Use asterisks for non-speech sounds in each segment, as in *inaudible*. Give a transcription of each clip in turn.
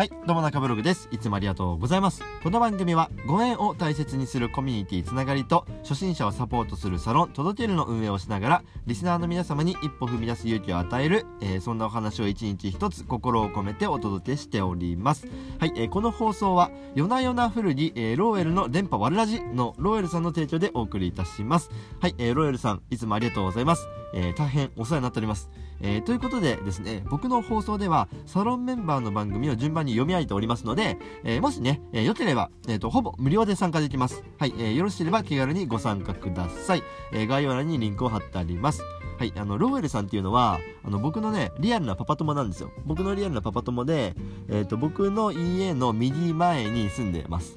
はい、どうも中ブログです。いつもありがとうございます。この番組は、ご縁を大切にするコミュニティつながりと、初心者をサポートするサロン、届けるの運営をしながら、リスナーの皆様に一歩踏み出す勇気を与える、えー、そんなお話を一日一つ心を込めてお届けしております。はい、えー、この放送は、夜な夜な古着、えー、ローエルの電波ワルラジのローエルさんの提供でお送りいたします。はい、えー、ローエルさん、いつもありがとうございます。えー、大変お世話になっております。えー、ということでですね、僕の放送では、サロンメンバーの番組を順番に読み上げておりますので、えー、もしね、えー、良ければ、えっ、と、ほぼ無料で参加できます。はい、えよろしければ気軽にご参加ください。え概要欄にリンクを貼ってあります。はい、あの、ローエルさんっていうのは、あの、僕のね、リアルなパパ友なんですよ。僕のリアルなパパ友で、えっ、と、僕の家の右前に住んでます。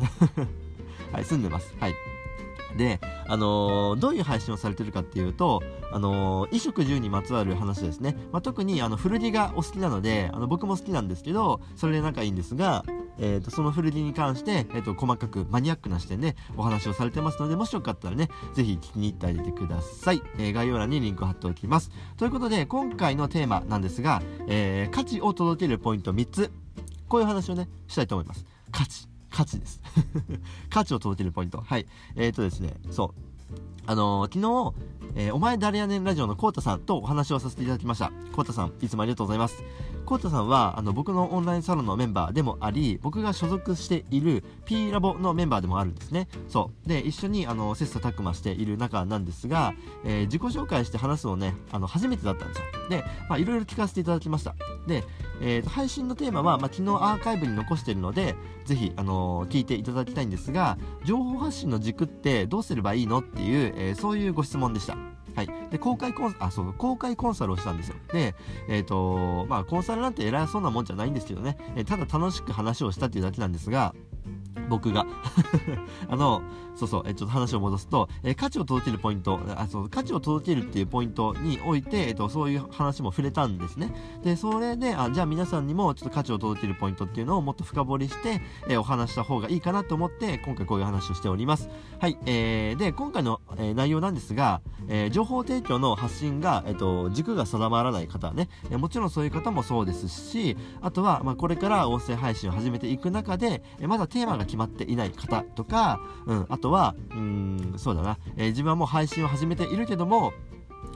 *laughs* はい、住んでます。はい。で、あのー、どういう配信をされてるかっていうと、あのー、衣食住にまつわる話ですね。まあ、特にあの古着がお好きなので、あの僕も好きなんですけど、それで仲いいんですが、えーと、その古着に関して、えーと、細かくマニアックな視点でお話をされてますので、もしよかったらね、ぜひ聞きに行ってあげてください。えー、概要欄にリンクを貼っておきます。ということで、今回のテーマなんですが、えー、価値を届けるポイント3つ。こういう話をね、したいと思います。価値。価値です。*laughs* 価値を届けるポイント。はい。えっ、ー、とですね、そう。あのー、昨日、えー、お前誰やねんラジオのコータさんとお話をさせていただきました。コータさん、いつもありがとうございます。コータさんは、あの、僕のオンラインサロンのメンバーでもあり、僕が所属している P ラボのメンバーでもあるんですね。そう。で、一緒に、あの、切磋琢磨している仲なんですが、えー、自己紹介して話すのね、あの、初めてだったんですよ。で、まあ、いろいろ聞かせていただきました。で、えー、配信のテーマは、まあ、昨日アーカイブに残しているので、ぜひ、あのー、聞いていただきたいんですが、情報発信の軸ってどうすればいいのっていう、えー、そういうご質問でした。はい。で、公開コン、あ、そう、公開コンサルをしたんですよ。で、えっ、ー、と、まあ、コンサルなんて偉そうなもんじゃないんですけどね、え、ただ楽しく話をしたっていうだけなんですが、僕が *laughs* あの、そうそう、えちょっと話を戻すと、え価値を届けるポイント、あ、そう、価値を届けるっていうポイントにおいて、えっと、そういう話も触れたんですね。で、それで、あ、じゃあ皆さんにもちょっと価値を届けるポイントっていうのをもっと深掘りして、えお話した方がいいかなと思って、今回こういう話をしております。はい、えー、で、今回の、え、内容なんですが、え、情報提供の発信が、えっと、軸が定まらない方ね、えもちろんそういう方もそうですし、あとは、まあ、これから音声配信を始めていく中で、えまだテーマが決まっていない方とか、うん、あとは、うん、そうだな、えー、自分はもう配信を始めているけども、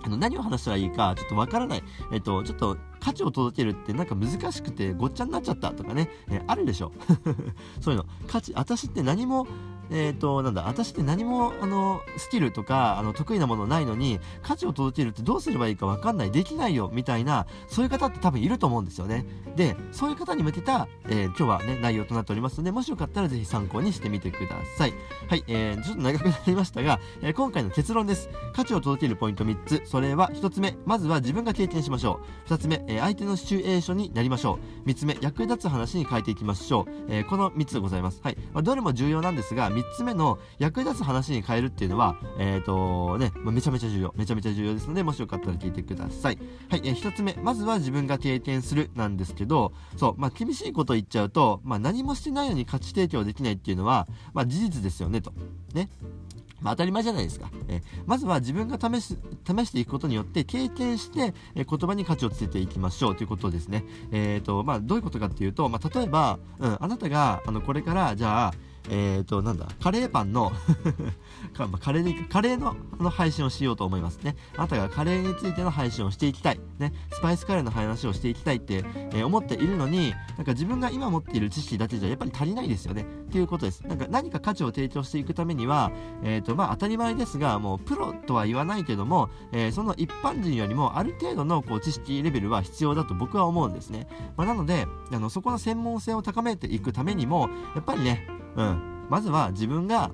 あの、何を話したらいいか、ちょっとわからない。えっと、ちょっと、価値を届けるってなんか難しくてごっちゃになっちゃったとかね、えー、あるでしょ。*laughs* そういうの。価値、私って何も、えっ、ー、と、なんだ、私って何も、あの、スキルとか、あの、得意なものないのに、価値を届けるってどうすればいいかわかんない、できないよ、みたいな、そういう方って多分いると思うんですよね。で、そういう方に向けた、えー、今日はね、内容となっておりますので、もしよかったらぜひ参考にしてみてください。はい、えー、ちょっと長くなりましたが、えー、今回の結論です。価値を届けるポイント3つ。それは1つ目、まずは自分が経験しましょう。2つ目、え、相手のシチュエーションになりましょう。3つ目、役立つ話に変えていきましょう。え、この3つございます。はい。まあ、どれも重要なんですが、3つ目の役立つ話に変えるっていうのは、えっ、ー、とね、めちゃめちゃ重要。めちゃめちゃ重要ですので、もしよかったら聞いてください。はい、えー、一つ目、まずは自分が経験するなんですけど、そう、まあ、厳しいこと言っちゃうと、まあ、何もしてないのに価値提供できないっていうのは、まあ、事実ですよね、と。ね。まあ、当たり前じゃないですか。えー、まずは自分が試す、試していくことによって経験して、えー、言葉に価値をつけていきましょうということですね。えっ、ー、と、まあ、どういうことかっていうと、まあ、例えば、うん、あなたが、あの、これから、じゃあ、えっ、ー、と、なんだ、カレーパンの *laughs* カレーで、カレーのの配信をしようと思いますね。あなたがカレーについての配信をしていきたい。ね、スパイスカレーの話をしていきたいって、えー、思っているのに、なんか自分が今持っている知識だけじゃやっぱり足りないですよね。っていうことです。なんか何か価値を提供していくためには、えっ、ー、と、まあ当たり前ですが、もうプロとは言わないけども、えー、その一般人よりもある程度のこう知識レベルは必要だと僕は思うんですね。まあ、なので、あの、そこの専門性を高めていくためにも、やっぱりね、うん。まずは自分が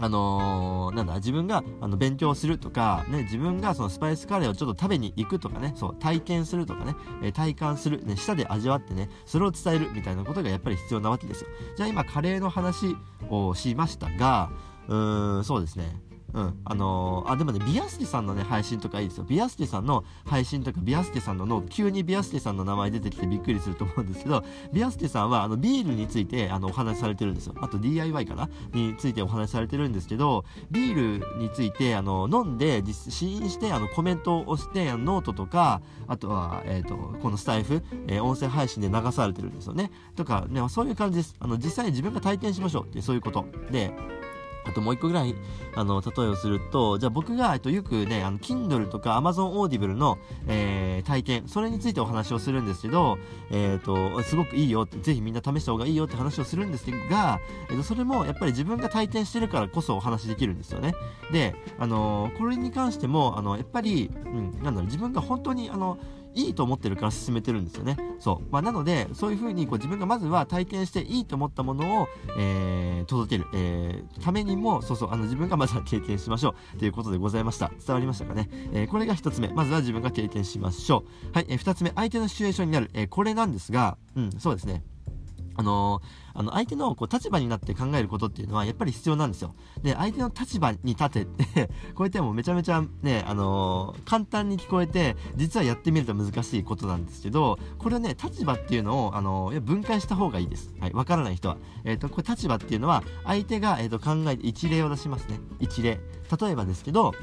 あのー、なんだ、自分があの勉強するとか、ね、自分がそのスパイスカレーをちょっと食べに行くとかね、そう、体験するとかね、えー、体感する、ね、舌で味わってね、それを伝えるみたいなことがやっぱり必要なわけですよ。じゃあ今、カレーの話をしましたが、うーん、そうですね。うん。あのー、あ、でもね、ビアステさんのね、配信とかいいですよ。ビアステさんの配信とか、ビアステさんのの、急にビアステさんの名前出てきてびっくりすると思うんですけど、ビアステさんは、あの、ビールについて、あの、お話しされてるんですよ。あと DIY かな？についてお話しされてるんですけど、ビールについて、あの、飲んで、試飲して、あの、コメントを押して、あのノートとか、あとは、えっ、ー、と、このスタイフ、えー、音声配信で流されてるんですよね。とか、ね、そういう感じです。あの、実際に自分が体験しましょうって、そういうこと。で、あともう一個ぐらい、あの、例えをすると、じゃあ僕が、えっと、よくね、あの、Kindle とか Amazon Audible の、えー、体験、それについてお話をするんですけど、えっ、ー、と、すごくいいよって、ぜひみんな試した方がいいよって話をするんですが、えっ、と、それもやっぱり自分が体験してるからこそお話できるんですよね。で、あのこれに関しても、あの、やっぱり、うん、なんだろう、自分が本当に、あの、いいと思ってるから進めてるんですよね。そう。まあ、なので、そういうふうにこう自分がまずは体験していいと思ったものを、えー、届ける、えー、ためにも、そうそう、あの自分がまずは経験しましょうということでございました。伝わりましたかね？えー、これが1つ目。まずは自分が経験しましょう。はい、えー、つ目、相手のシチュエーションになる。え、これなんですが、うん、そうですね。あのー、あの、相手のこう立場になって考えることっていうのはやっぱり必要なんですよ。で、相手の立場に立てて *laughs* こうやってもめちゃめちゃね、あのー、簡単に聞こえて、実はやってみると難しいことなんですけど、これをね、立場っていうのを、あのー、分解した方がいいです。はい、わからない人は。えっ、と、これ立場っていうのは、相手が、えっ、と、考えて一例を出しますね。一例。例えばですけど、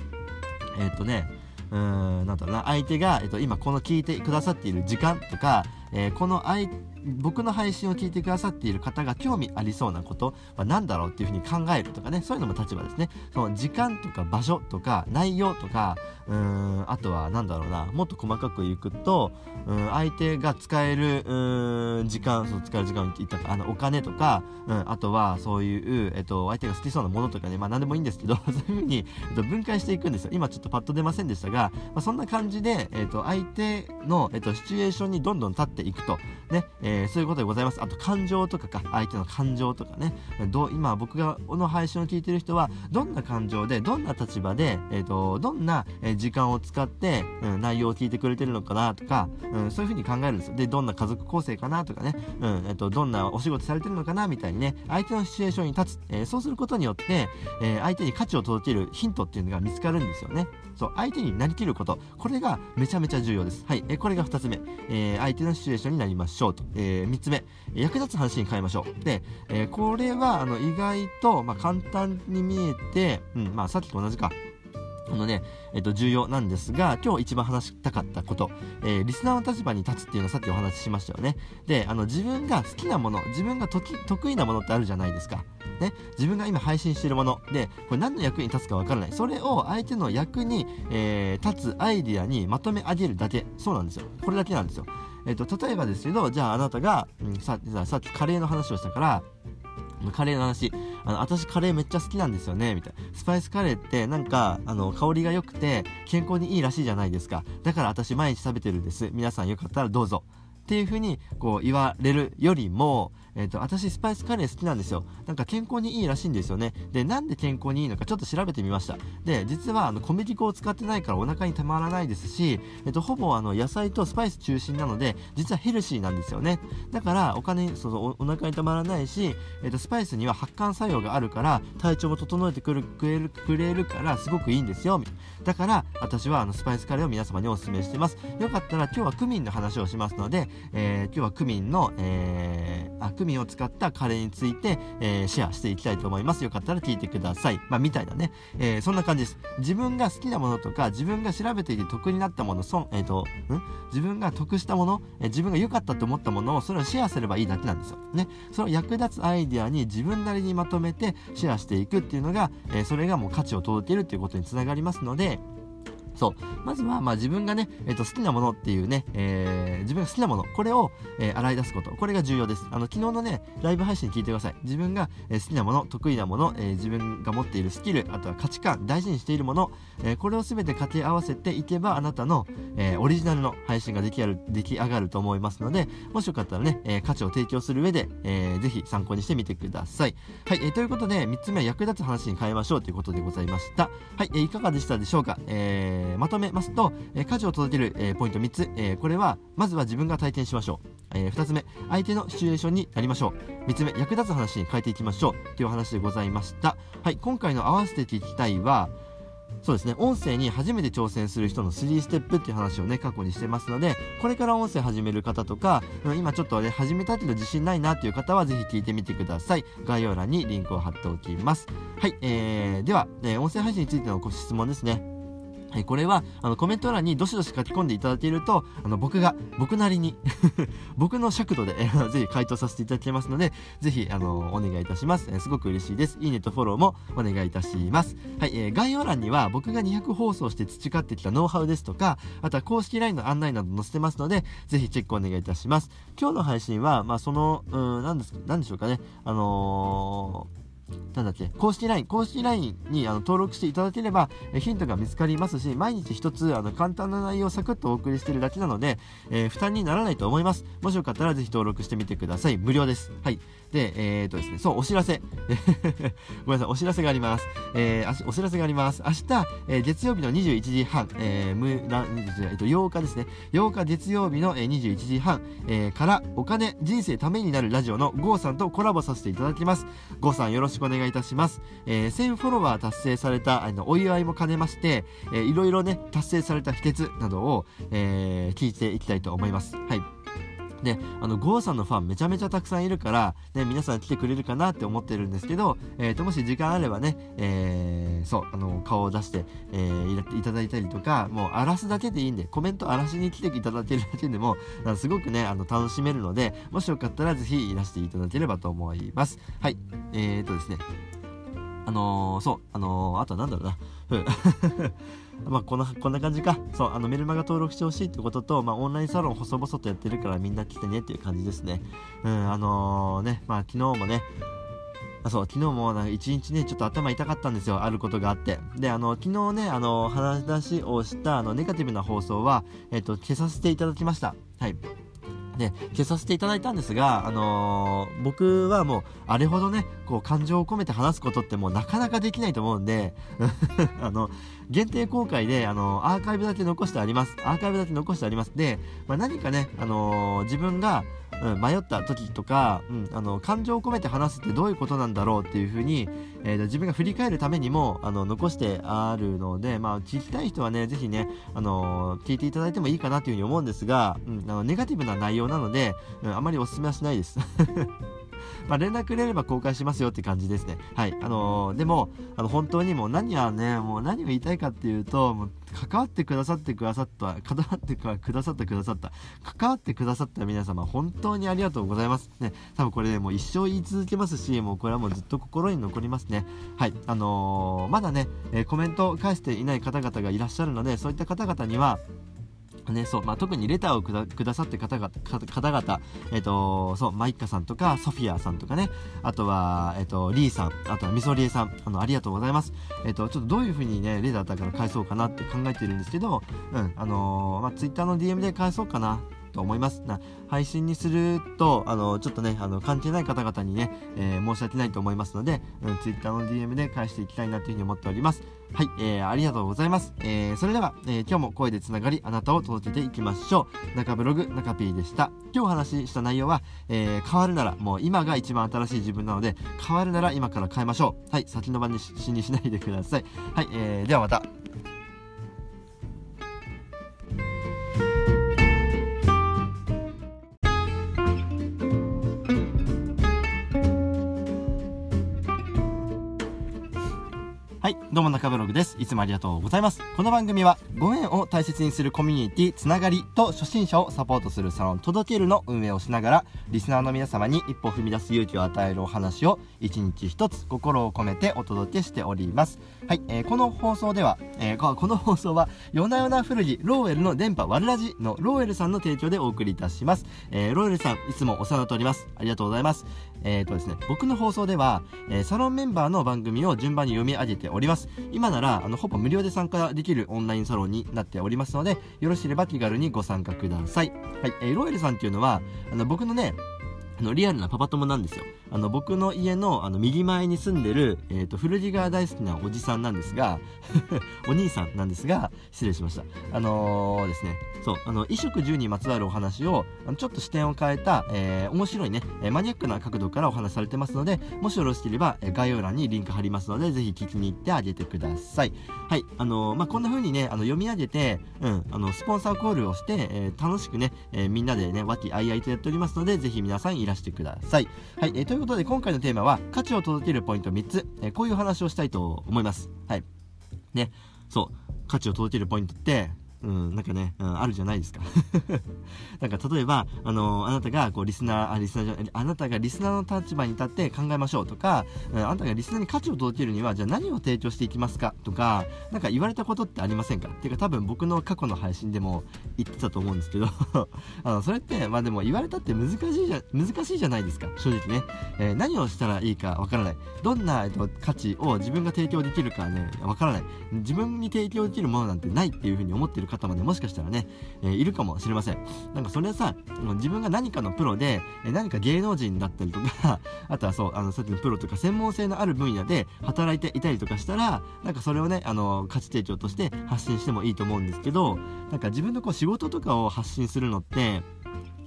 えっ、とね、うん、なんだろうな、相手が、えっと、今この聞いてくださっている時間とか、えー、この相僕の配信を聞いてくださっている方が興味ありそうなことは何だろうっていうふうに考えるとかね、そういうのも立場ですね。その時間とか場所とか内容とか、うーん、あとは何だろうな、もっと細かく言くと、うん、相手が使える、うん、時間、そう、使える時間言ったか、あの、お金とか、うん、あとはそういう、えっと、相手が好きそうなものとかね、まあ何でもいいんですけど、*laughs* そういうふうに、えっと、分解していくんですよ。今ちょっとパッと出ませんでしたが、まあ、そんな感じで、えっと、相手の、えっと、シチュエーションにどんどん立ってていくと、ね、えー、そういうことでございます。あと感情とかか、相手の感情とかね、どう、今僕が、この配信を聞いてる人は、どんな感情で、どんな立場で、えっ、ー、と、どんな、え時間を使って、うん、内容を聞いてくれてるのかなとか、うん、そういうふうに考えるんですよ。で、どんな家族構成かなとかね、うん、えっ、ー、と、どんなお仕事されてるのかなみたいにね、相手のシチュエーションに立つ。えー、そうすることによって、え相手に価値を届けるヒントっていうのが見つかるんですよね。そう、相手になりきること。これがめちゃめちゃ重要です。はい。えこれが2つ目。え相手のシチュエーションになりましょうと。え3つ目。役立つ話に変えましょう。で、えー、これは、あの、意外と、まあ、簡単に見えて、うん、まあ、さっきと同じか。あのね、えっと、重要なんですが、今日一番話したかったこと、えー、リスナーの立場に立つっていうのをさっきお話ししましたよね。で、あの、自分が好きなもの、自分が得意なものってあるじゃないですか。ね、自分が今配信しているもので、これ何の役に立つかわからない。それを相手の役に、えー、立つアイディアにまとめ上げるだけ。そうなんですよ。これだけなんですよ。えっ、ー、と、例えばですけど、じゃああなたが、うん、ささっきカレーの話をしたから、カレーの話、あの、私カレーめっちゃ好きなんですよね、みたいな。スパイスカレーってなんか、あの、香りが良くて健康にいいらしいじゃないですか。だから私毎日食べてるんです。皆さんよかったらどうぞ。っていうふうにこう言われるよりも、えっ、ー、と、私スパイスカレー好きなんですよ。なんか健康にいいらしいんですよね。で、なんで健康にいいのかちょっと調べてみました。で、実はあの小麦粉を使ってないからお腹にたまらないですし、えっ、ー、と、ほぼあの野菜とスパイス中心なので、実はヘルシーなんですよね。だから、お金、そうそうお、お腹にたまらないし、えっ、ー、と、スパイスには発汗作用があるから、体調も整えてくる、くれる、くれるから、すごくいいんですよ。だから、私はあのスパイスカレーを皆様にお勧めしてます。よかったら今日はクミンの話をしますので、え今日はクミンの、えあ、クミンを使ったカレーについて、えー、シェアしていきたいと思います。よかったら聞いてください。まあ、みたいなね。えー、そんな感じです。自分が好きなものとか、自分が調べていて得になったもの、そえっ、ー、と、ん？自分が得したもの、え自分が良かったと思ったものを、それをシェアすればいいだけなんですよ。ね。その役立つアイデアに自分なりにまとめてシェアしていくっていうのが、えそれがもう価値を届けるっていうことにつながりますので、そう。まずは、まあ自分がね、えっ、と、好きなものっていうね、えー、自分が好きなもの、これを、えー、洗い出すこと。これが重要です。あの、昨日のね、ライブ配信聞いてください。自分が、え好きなもの、得意なもの、え自分が持っているスキル、あとは価値観、大事にしているもの、えこれを全て掛け合わせていけば、あなたの、えオリジナルの配信が出来上がる、出来上がると思いますので、もしよかったらね、え価値を提供する上で、えー、ぜひ参考にしてみてください。はい、えということで、3つ目は役立つ話に変えましょうということでございました。はい、えいかがでしたでしょうか？ええーまとめますと、えー家事を届ける、えーポイント3つ、えこれはまずは自分が体験しましょう、え2つ目相手のシチュエーションになりましょう。3つ目役立つ話に変えていきましょう。という話でございました。はい今回の合わせて聞きたいはそうですね音声に初めて挑戦する人の3ステップっていう話をね過去にしてますのでこれから音声始める方とか今ちょっとね始めたけど自信ないなっていう方はぜひ聞いてみてください。概要欄にリンクを貼っておきます。はい、えー、では、え音声配信についてのご質問ですね。はい、これはあのコメント欄にどしどし書き込んでいただけるとあの僕が僕なりに *laughs* 僕の尺度で、えーぜひ回答させていただきますのでぜひあのお願いいたします、えすごく嬉しいです。いいねとフォローもお願いいたします。はい、えー概要欄には僕が200放送して培ってきたノウハウですとかあとは公式 LINE の案内など載せてますのでぜひチェックお願いいたします。今日の配信はまあそのうんなんですなんでしょうかね。あのーなんだっけ？公式 LINE 公式 LINE にあの登録していただければヒントが見つかりますし毎日一つあの簡単な内容をサクッとお送りしているだけなので、えー負担にならないと思います。もしよかったらぜひ登録してみてください。無料です。はい。でえー、とですねそうお知らせ。*laughs* ごめんなさいお知らせがあります。えーお知らせがあります。明日、えー月曜日の21時半、えー、むらえっと8日ですね。8日月曜日の、えー21時半、えーからお金人生ためになるラジオのゴーさんとコラボさせていただきます。ゴーさんよろしくお願いいたします、えー1000フォロワー達成されたあのお祝いも兼ねまして、えーいろいろね達成された秘訣などを、えー聞いていきたいと思います。はい。であのゴーさんのファンめちゃめちゃたくさんいるから、ね、皆さん来てくれるかなって思ってるんですけど、えーともし時間あればね、えーそうあの顔を出して、えーいただいたりとかもう荒らすだけでいいんでコメント荒らしに来ていただけるだけでもすごくねあの楽しめるのでもしよかったらぜひいらしていただければと思います。はい。えーとですね。あのーそうあのーあとはなんだろうな。う。んまあこんなこんな感じか。そうあのメルマガ登録してほしいってことと、まあ、オンラインサロン細々とやってるからみんな来てねっていう感じですね。うんあのねまあ昨日もねあそう昨日もなんか一日ねちょっと頭痛かったんですよ。あることがあって。であの昨日ねあの話をしたあのネガティブな放送は、えっと消させていただきました。はい。ね消させていただいたんですが、あのー僕はもうあれほどねこう感情を込めて話すことってもうなかなかできないと思うんで *laughs* あの限定公開で、あのアーカイブだけ残してあります。アーカイブだけ残してあります。で、まあ、何かね、あのー自分が、うん、迷った時とか、うん、あの感情を込めて話すってどういうことなんだろうっていうふうに、えー自分が振り返るためにもあの残してあるので、まあ、聞きたい人はねぜひね、あの聞いていただいてもいいかなというふうに思うんですが、うん、あのネガティブな内容なので、うん、あまりお勧めはしないです。*laughs* まあ、連絡くれれば公開しますよって感じですね。はい。あのーでも、あの、本当にもう何はね、もう何を言いたいかっていうと、もう関わってくださってくださった、関わってくださったくださった、関わってくださった皆様、本当にありがとうございます。ね、多分これね、もう一生言い続けますし、もうこれはもうずっと心に残りますね。はい。あのーまだね、えコメントを返していない方々がいらっしゃるので、そういった方々には、ね、そう、まあ、特にレターをくださって方々、方々、えっ、と、そう、マイッカさんとか、ソフィアさんとかね、あとは、えっ、と、リーさん、あとはミソリエさん、あの、ありがとうございます。えっ、と、ちょっとどういう風にね、レターだったから返そうかなって考えてるんですけど、うん、あのまあ、ツイッターの DM で返そうかな。と思います。な配信にするとあのちょっとねあの関係ない方々にね、えー申し訳ないと思いますので、うん、Twitter の DM で返していきたいなというふうに思っております。はい、えーありがとうございます、えーそれでは、えー今日も声でつながりあなたを届けていきましょう。中ブログ中 P でした。今日お話しした内容は、え変わるならもう今が一番新しい自分なので変わるなら今から変えましょう。はい先延ばしにしないでください。はい、えーではまた。中ブログです。いつもありがとうございます。この番組はご縁を大切にするコミュニティつながりと初心者をサポートするサロン届けるの運営をしながらリスナーの皆様に一歩踏み出す勇気を与えるお話を一日一つ心を込めてお届けしております。はい、えーこの放送では、えーこの放送は夜な夜な古着ローエルの電波ワルラジのローエルさんの提供でお送りいたします。えーローエルさんいつもお世話になっております。ありがとうございます。えーとですね、僕の放送では、えーサロンメンバーの番組を順番に読み上げております。今なら、あの、ほぼ無料で参加できるオンラインサロンになっておりますので、よろしければ気軽にご参加ください。はい、えーロエルさんっていうのは、あの、僕のね、あのリアルなパパ友なんですよ。あの僕の家のあの右前に住んでる、えーと、古着が大好きなおじさんなんですが *laughs* お兄さんなんですが失礼しました。あのー、ですねそうあの衣食住にまつわるお話をあのちょっと視点を変えた、えー、面白いね、えマニアックな角度からお話されてますのでもしよろしければ、え概要欄にリンク貼りますのでぜひ聞きに行ってあげてください。はいあの、まあ、こんな風にねあの読み上げて、うん、あのスポンサーコールをして、え楽しくね、えみんなでね和気あいあいとやっておりますのでぜひ皆さんいらしてください。はい、えー、ということで今回のテーマは価値を届けるポイント3つ、えー、こういう話をしたいと思います。はい。ね、そう、価値を届けるポイントって、うん、なんかね、うん、あるじゃないですか。*laughs* なんか例えば、あのー、あなたがこうリスナー、あ、リスナーじゃあなたがリスナーの立場に立って考えましょうとか、うん、あなたがリスナーに価値を届けるには、じゃあ何を提供していきますかとか、なんか言われたことってありませんか？っていうか多分僕の過去の配信でも言ってたと思うんですけど *laughs* あの、それって、まあでも言われたって難しいじゃ、難しいじゃないですか、正直ね。えー、何をしたらいいかわからない。どんな、えっと、価値を自分が提供できるかね、わからない。自分に提供できるものなんてないっていうふうに思ってる方までもしかしたらね、ね、えー、いるかもしれません。なんかそれはさ、自分が何かのプロで、え何か芸能人だったりとか、*laughs* あとはそう、あの、さっきのプロとか専門性のある分野で働いていたりとかしたら、なんかそれをね、あの、価値提供として発信してもいいと思うんですけど、なんか自分のこう仕事とかを発信するのって、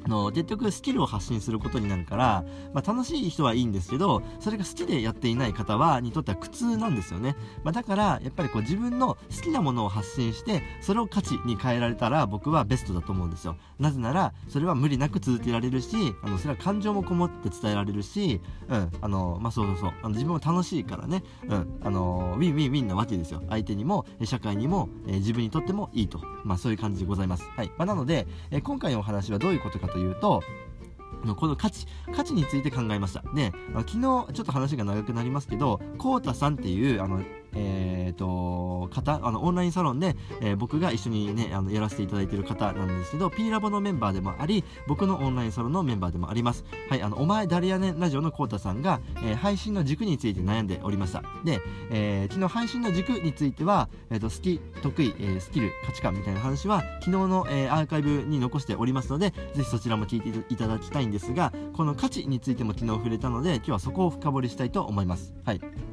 の結局スキルを発信することになるから、まあ、楽しい人はいいんですけどそれが好きでやっていない方はにとっては苦痛なんですよね、まあ、だからやっぱりこう自分の好きなものを発信してそれを価値に変えられたら僕はベストだと思うんですよ。なぜならそれは無理なく続けられるしあのそれは感情もこもって伝えられるしうんあのまあそうそうそう。あの自分も楽しいからね。うんあのウィンウィンウィンなわけですよ。相手にも社会にも、え、自分にとってもいいと。まあそういう感じでございます。はい、まあ、なので、え、今回のお話はどういうことかとというとこの価値、価値について考えました。で、昨日ちょっと話が長くなりますけど、コウタさんっていう、あの、えーと、方あのオンラインサロンで、えー、僕が一緒にねあのやらせていただいている方なんですけど P ラボのメンバーでもあり僕のオンラインサロンのメンバーでもあります。はいあのお前誰やねんラジオのコウタさんが、えー、配信の軸について悩んでおりました。で、えー、昨日配信の軸については、えーと、好き得意、えー、スキル価値観みたいな話は昨日の、えー、アーカイブに残しておりますのでぜひそちらも聞いていただきたいんですがこの価値についても昨日触れたので今日はそこを深掘りしたいと思います。はい。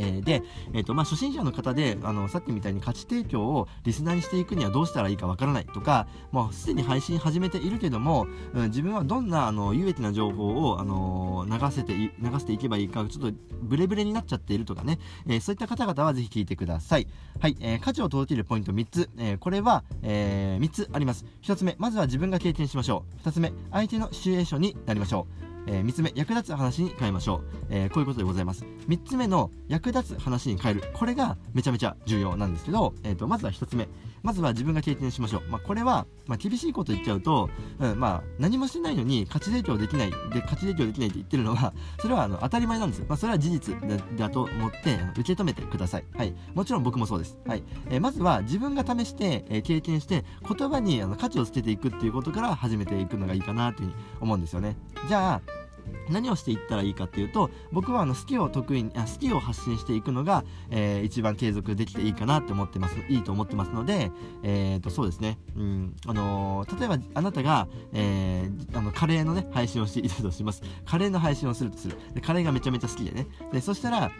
えー、で、えーとまあ、初心者の方であのさっきみたいに価値提供をリスナーにしていくにはどうしたらいいかわからないとかもうすでに配信始めているけども、うん、自分はどんなあの有益な情報を、あの流せて流していけばいいかちょっとブレブレになっちゃっているとかね、えー、そういった方々はぜひ聞いてください。はい、えー、価値を届けるポイント3つ、えー、これは、え3つあります。1つ目、まずは自分が経験しましょう。2つ目、相手のシチュエーションになりましょう。えー、3つ目役立つ話に変えましょう、えー、こういうことでございます。3つ目の役立つ話に変える。これがめちゃめちゃ重要なんですけど、えーと、まずは1つ目。まずは自分が経験しましょう、まあ、これは、まあ、厳しいこと言っちゃうと、うんまあ、何もしてないのに価値提供できないで価値提供できないって言ってるのは *laughs* それはあの当たり前なんです、まあ、それは事実だと思って受け止めてください、はい、もちろん僕もそうです、はい。えー、まずは自分が試して、えー、経験して言葉にあの価値をつけていくっていうことから始めていくのがいいかなというふうに思うんですよね。じゃあ何をしていったらいいかっていうと僕はあの好きを得意あ好きを発信していくのが、えー、一番継続できていいかなって思ってます。いいと思ってますので、えー、とそうですね、うん。あのー、例えばあなたが、えー、あのカレーのね配信をしていたとします。カレーの配信をするとする。でカレーがめちゃめちゃ好きでね。でそしたら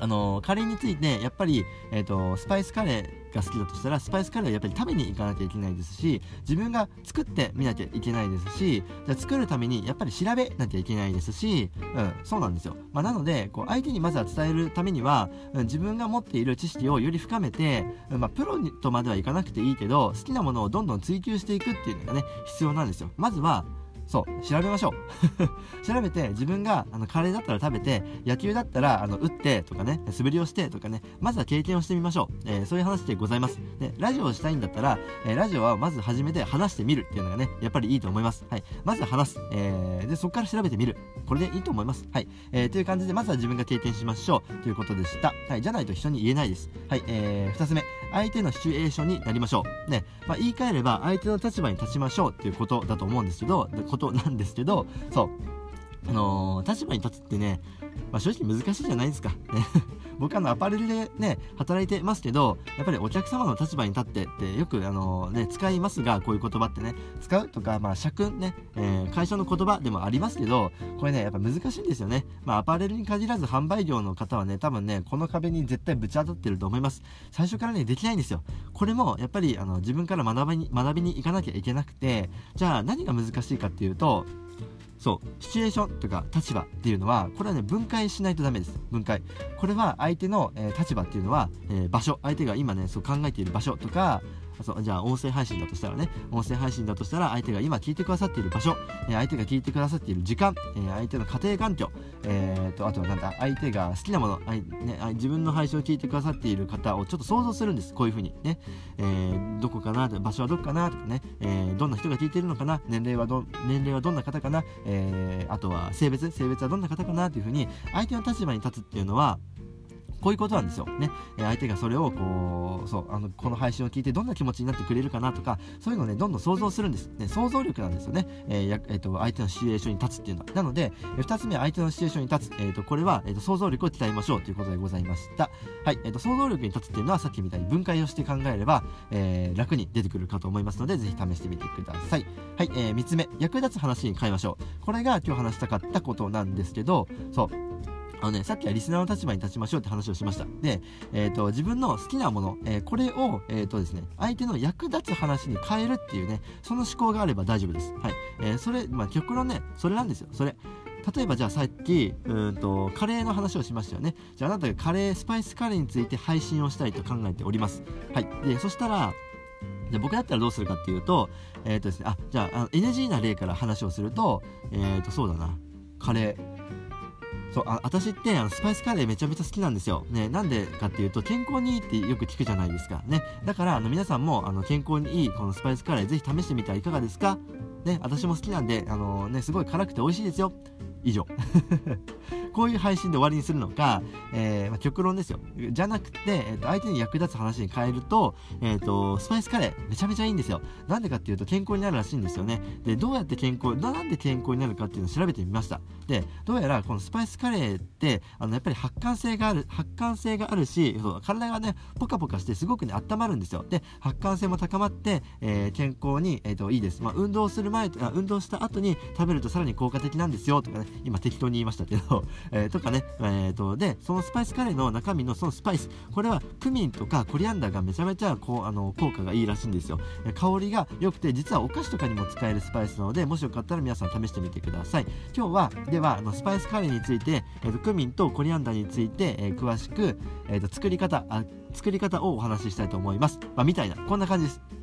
あのカレーについてやっぱり、えーと、スパイスカレーが好きだとしたらスパイスカレーをやっぱり食べに行かなきゃいけないですし自分が作ってみなきゃいけないですしじゃ作るためにやっぱり調べなきゃいけないですし、うん、そうなんですよ、まあ、なのでこう相手にまずは伝えるためには、うん、自分が持っている知識をより深めて、うんまあ、プロとまではいかなくていいけど好きなものをどんどん追求していくっていうのがね必要なんですよ。まずはそう、調べましょう。*laughs* 調べて、自分があのカレーだったら食べて、野球だったらあの打ってとかね、素振りをしてとかね、まずは経験をしてみましょう。えー、そういう話でございます。で、ラジオをしたいんだったら、えー、ラジオはまず始めて話してみるっていうのがね、やっぱりいいと思います。はい。まず話す。えー、で、そこから調べてみる。これでいいと思います。はい。えー、という感じで、まずは自分が経験しましょう。ということでした。はい。じゃないと人に言えないです。はい。えー、二つ目、相手のシチュエーションになりましょう。ね、まあ、言い換えれば、相手の立場に立ちましょうっていうことだと思うんですけど、ことなんですけど、そうあのー、立場に立つってね、まあ、正直難しいじゃないですか。ね僕あのアパレルでね働いてますけどやっぱりお客様の立場に立ってってよくあのね使いますがこういう言葉ってね。使うとかまあ社訓ね、えー、会社の言葉でもありますけどこれねやっぱ難しいんですよね。まあアパレルに限らず販売業の方はね多分ねこの壁に絶対ぶち当たってると思います。最初からねできないんですよ。これもやっぱりあの自分から学びに学びに行かなきゃいけなくてじゃあ何が難しいかっていうとそうシチュエーションとか立場っていうのはこれはね分解しないとダメです。分解。これは相手の、えー、立場っていうのは、えー、場所。相手が今ねそう考えている場所とかそうじゃあ音声配信だとしたらね音声配信だとしたら相手が今聞いてくださっている場所、え、相手が聞いてくださっている時間、え、相手の家庭環境、えーと、あとはなんだ相手が好きなものあい、ね、自分の配信を聞いてくださっている方をちょっと想像するんです。こういうふうにね、えー、どこかな場所はどこかなとかね、えー、どんな人が聞いてるのかな年齢はど年齢はどんな方かな、えー、あとは性別性別はどんな方かなというふうに相手の立場に立つっていうのはこういうことなんですよ。ね。え相手がそれをこう、そう、あの、この配信を聞いてどんな気持ちになってくれるかなとか、そういうのをね、どんどん想像するんです。ね、想像力なんですよね。えー、えー、と、相手のシチュエーションに立つっていうのは。なので、え、2つ目、相手のシチュエーションに立つ。えっ、ー、と、これは、えっ、と、想像力を鍛えましょうということでございました。はい。えっ、と、想像力に立つっていうのは、さっきみたいに分解をして考えれば、え楽に出てくるかと思いますので、ぜひ試してみてください。はい。えー3つ目、役立つ話に変えましょう。これが今日話したかったことなんですけど、そう。あのね、さっきはリスナーの立場に立ちましょうって話をしました。で、えっ、ー、と、自分の好きなもの、えー、これを、えっ、ー、とですね、相手の役立つ話に変えるっていうね、その思考があれば大丈夫です。はい。えそれ、まあ、極論ね、それなんですよ。それ。例えばじゃあさっきうんとカレーの話をしましたよねじゃああなたがカレースパイスカレーについて配信をしたいと考えておりますはいでそしたらじ僕だったらどうするかっていうとえっ、とですねあじゃああの NG な例から話をするとえっ、とそうだなカレーそうあ私ってあのスパイスカレーめちゃめちゃ好きなんですよ、ね、なんでかっていうと健康にいいってよく聞くじゃないですか、ね、だからあの皆さんもあの健康にいいこのスパイスカレーぜひ試してみてはいかがですか？ね、私も好きなんで、あのー、ね、すごい辛くて美味しいですよ。以上。*laughs* こういう配信で終わりにするのか、えー、まあ、極論ですよ。じゃなくて、えーと、相手に役立つ話に変えると、えっ、ー、と、スパイスカレーめちゃめちゃいいんですよ。なんでかっていうと健康になるらしいんですよね。で、どうやって健康、なんで健康になるかっていうのを調べてみました。で、どうやらこのスパイスカレーって、あの、やっぱり発汗性がある、発汗性があるし、体がね、ポカポカしてすごくね、温まるんですよ。で、発汗性も高まって、えー、健康に、えっ、と、いいです。まあ、運動する前とか、運動した後に食べるとさらに効果的なんですよとかね、今適当に言いましたけど、えー、とかね、えーと、でそのスパイスカレーの中身のそのスパイスこれはクミンとかコリアンダーがめちゃめちゃこうあの効果がいいらしいんですよ。香りが良くて実はお菓子とかにも使えるスパイスなのでもしよかったら皆さん試してみてください。今日はではあのスパイスカレーについて、えーと、クミンとコリアンダーについて、えー、詳しく、えーと、作り方あ作り方をお話ししたいと思います、まあ、みたいなこんな感じです。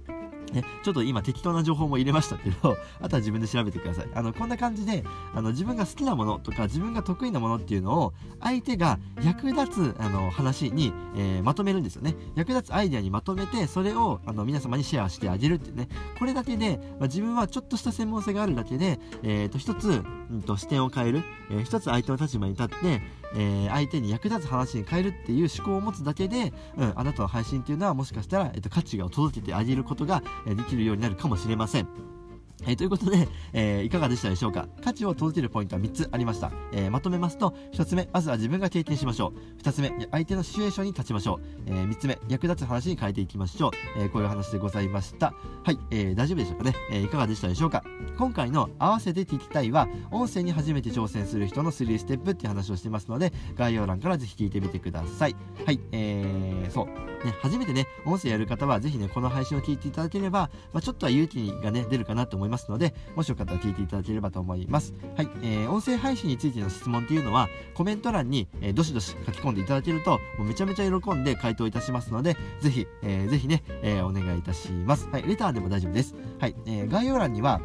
ね、ちょっと今適当な情報も入れましたけど、*laughs* あとは自分で調べてください。あの、こんな感じで、あの、自分が好きなものとか、自分が得意なものっていうのを、相手が役立つ、あの、話に、えー、まとめるんですよね。役立つアイデアにまとめて、それを、あの、皆様にシェアしてあげるっていうね。これだけで、まあ、自分はちょっとした専門性があるだけで、えっ、ー、と、一つ、うんと、視点を変える、えー、一つ相手の立場に立って、えー、相手に役立つ話に変えるっていう思考を持つだけで、うん、あなたの配信っていうのはもしかしたら、えっと、価値を届けてあげることが、できるようになるかもしれません。えー、ということで、えー、いかがでしたでしょうか？価値を届けるポイントは3つありました。えー、まとめますと、1つ目、まずは自分が経験しましょう。2つ目、相手のシチュエーションに立ちましょう。え3つ目、役立つ話に変えていきましょう。えこういう話でございました。はい、え大丈夫でしょうかね、えいかがでしたでしょうか？今回の合わせて聞きたいは、音声に初めて挑戦する人の3ステップっていう話をしてますので、概要欄からぜひ聞いてみてください。はい、えー、そう。ね、初めてね、音声やる方はぜひね、この配信を聞いていただければ、まあ、ちょっとは勇気がね、出るかなと思いますいますので、もしよかったら聞いていただければと思います。はい、えー、音声配信についての質問っていうのは、コメント欄に、えー、どしどし書き込んでいただけると、もうめちゃめちゃ喜んで回答いたしますので、ぜひ、えー、ぜひね、えー、お願いいたします。はい、レターでも大丈夫です。はい、えー、概要欄には、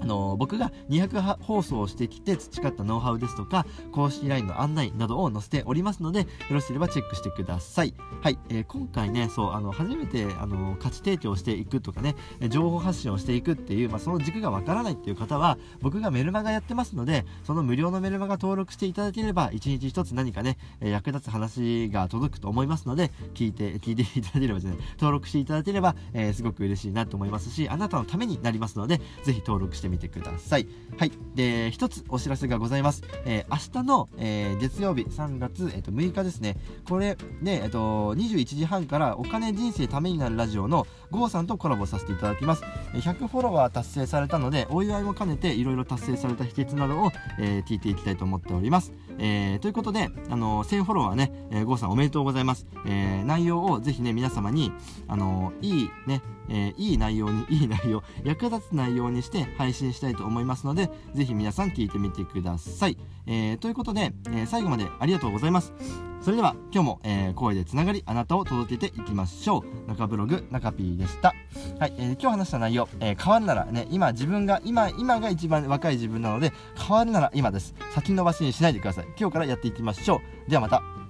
あの僕が200放送をしてきて培ったノウハウですとか公式 LINE の案内などを載せておりますのでよろしければチェックしてください。はい、えー、今回ねそうあの初めてあの価値提供していくとかね情報発信をしていくっていう、まあ、その軸がわからないっていう方は僕がメルマガやってますのでその無料のメルマガ登録していただければ一日一つ何かね役立つ話が届くと思いますので聞いて聞いていただければですね登録していただければ、えー、すごく嬉しいなと思いますしあなたのためになりますのでぜひ登録録してみてください。はい。で一つお知らせがございます、えー、明日の、えー、月曜日3月、えー、と6日ですね。これで、えー、と21時半からお金人生ためになるラジオのゴーさんとコラボさせていただきます。100フォロワー達成されたのでお祝いも兼ねていろいろ達成された秘訣などを、えー、聞いていきたいと思っております、えー、ということで、あの1000フォロワーね、えー、ゴーさんおめでとうございます、えー、内容をぜひね皆様に、あのいいねえー、いい内容にいい内容 *laughs* 役立つ内容にして配信したいと思いますのでぜひ皆さん聞いてみてください、えー、ということで、えー、最後までありがとうございます。それでは今日も、えー、声でつながりあなたを届けていきましょう。中ブログ中 P でした。はい、えー、今日話した内容、え、変わるならね今自分が今今が一番若い自分なので変わるなら今です。先延ばしにしないでください。今日からやっていきましょう。ではまた。